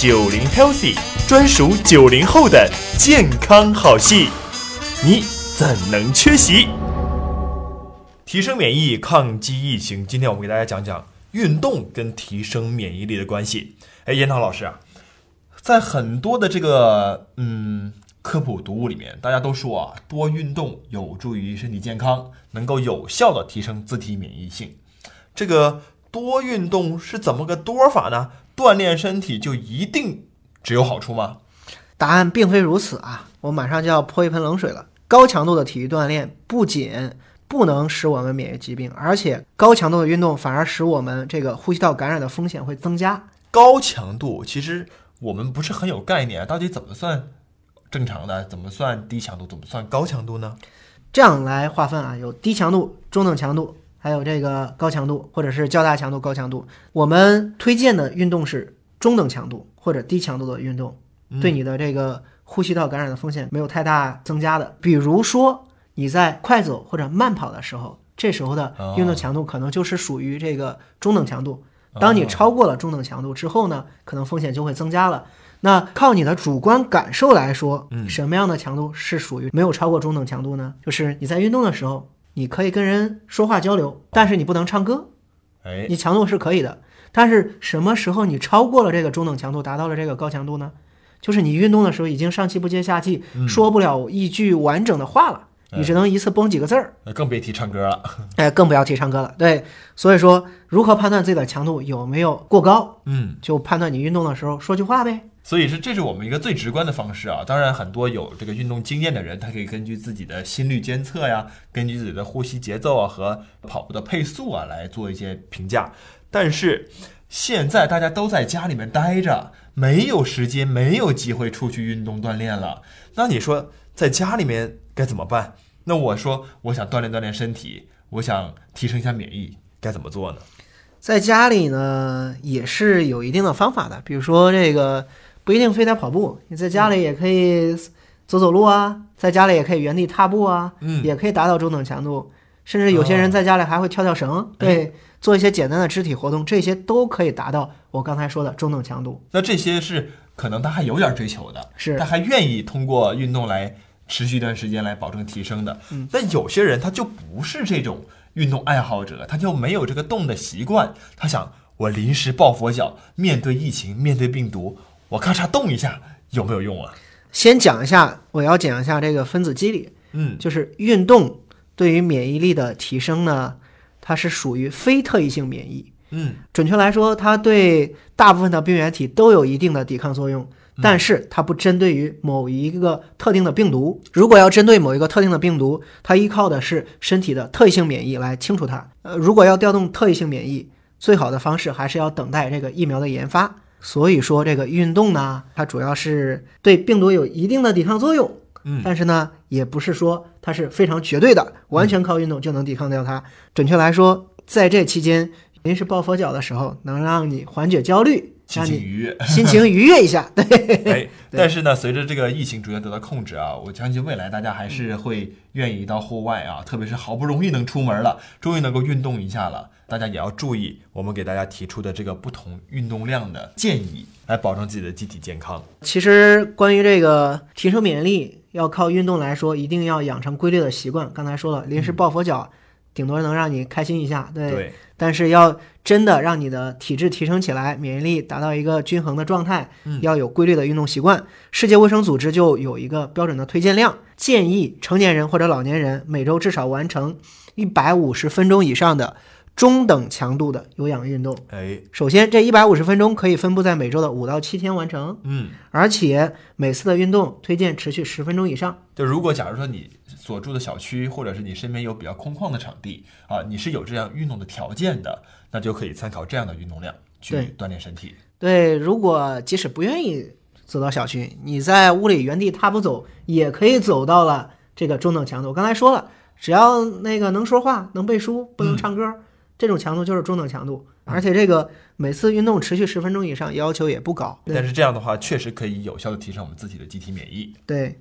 九零 Healthy 专属九零后的健康好戏，你怎能缺席？提升免疫，抗击疫情。今天我们给大家讲讲运动跟提升免疫力的关系。哎，严涛老师啊，在很多的这个嗯科普读物里面，大家都说啊，多运动有助于身体健康，能够有效的提升自体免疫性。这个多运动是怎么个多法呢？锻炼身体就一定只有好处吗？答案并非如此啊！我马上就要泼一盆冷水了。高强度的体育锻炼不仅不能使我们免疫疾病，而且高强度的运动反而使我们这个呼吸道感染的风险会增加。高强度其实我们不是很有概念，到底怎么算正常的？怎么算低强度？怎么算高强度呢？这样来划分啊，有低强度、中等强度。还有这个高强度或者是较大强度、高强度，我们推荐的运动是中等强度或者低强度的运动，对你的这个呼吸道感染的风险没有太大增加的。比如说你在快走或者慢跑的时候，这时候的运动强度可能就是属于这个中等强度。当你超过了中等强度之后呢，可能风险就会增加了。那靠你的主观感受来说，什么样的强度是属于没有超过中等强度呢？就是你在运动的时候。你可以跟人说话交流，但是你不能唱歌。哎，你强度是可以的，但是什么时候你超过了这个中等强度，达到了这个高强度呢？就是你运动的时候已经上气不接下气，说不了一句完整的话了，你只能一次崩几个字儿。更别提唱歌了。哎，更不要提唱歌了。对，所以说如何判断自己的强度有没有过高？嗯，就判断你运动的时候说句话呗。所以是，这是我们一个最直观的方式啊。当然，很多有这个运动经验的人，他可以根据自己的心率监测呀，根据自己的呼吸节奏啊和跑步的配速啊来做一些评价。但是现在大家都在家里面待着，没有时间，没有机会出去运动锻炼了。那你说在家里面该怎么办？那我说我想锻炼锻炼身体，我想提升一下免疫，该怎么做呢？在家里呢，也是有一定的方法的，比如说这个。不一定非得跑步，你在家里也可以走走路啊，在家里也可以原地踏步啊，嗯，也可以达到中等强度，甚至有些人在家里还会跳跳绳，对，做一些简单的肢体活动，这些都可以达到我刚才说的中等强度。那这些是可能他还有点追求的，是他还愿意通过运动来持续一段时间来保证提升的。嗯，但有些人他就不是这种运动爱好者，他就没有这个动的习惯，他想我临时抱佛脚，面对疫情，面对病毒。我咔嚓动一下有没有用啊？先讲一下，我要讲一下这个分子机理。嗯，就是运动对于免疫力的提升呢，它是属于非特异性免疫。嗯，准确来说，它对大部分的病原体都有一定的抵抗作用，但是它不针对于某一个特定的病毒。如果要针对某一个特定的病毒，它依靠的是身体的特异性免疫来清除它。呃，如果要调动特异性免疫，最好的方式还是要等待这个疫苗的研发。所以说，这个运动呢，它主要是对病毒有一定的抵抗作用，嗯，但是呢，也不是说它是非常绝对的，完全靠运动就能抵抗掉它。准确来说，在这期间临时抱佛脚的时候，能让你缓解焦虑。心情愉悦，心情愉悦一下，对。哎，但是呢，随着这个疫情逐渐得到控制啊，我相信未来大家还是会愿意到户外啊，特别是好不容易能出门了，终于能够运动一下了，大家也要注意我们给大家提出的这个不同运动量的建议，来保证自己的机体健康。其实关于这个提升免疫力，要靠运动来说，一定要养成规律的习惯。刚才说了，临时抱佛脚。顶多能让你开心一下，对。但是要真的让你的体质提升起来，免疫力达到一个均衡的状态，要有规律的运动习惯。世界卫生组织就有一个标准的推荐量，建议成年人或者老年人每周至少完成一百五十分钟以上的。中等强度的有氧运动，哎，首先这一百五十分钟可以分布在每周的五到七天完成，嗯，而且每次的运动推荐持续十分钟以上。就如果假如说你所住的小区或者是你身边有比较空旷的场地啊，你是有这样运动的条件的，那就可以参考这样的运动量去锻炼身体。对，如果即使不愿意走到小区，你在屋里原地踏步走，也可以走到了这个中等强度。我刚才说了，只要那个能说话、能背书，不能唱歌。这种强度就是中等强度，而且这个每次运动持续十分钟以上，要求也不高。但是这样的话，确实可以有效的提升我们自己的机体免疫。对。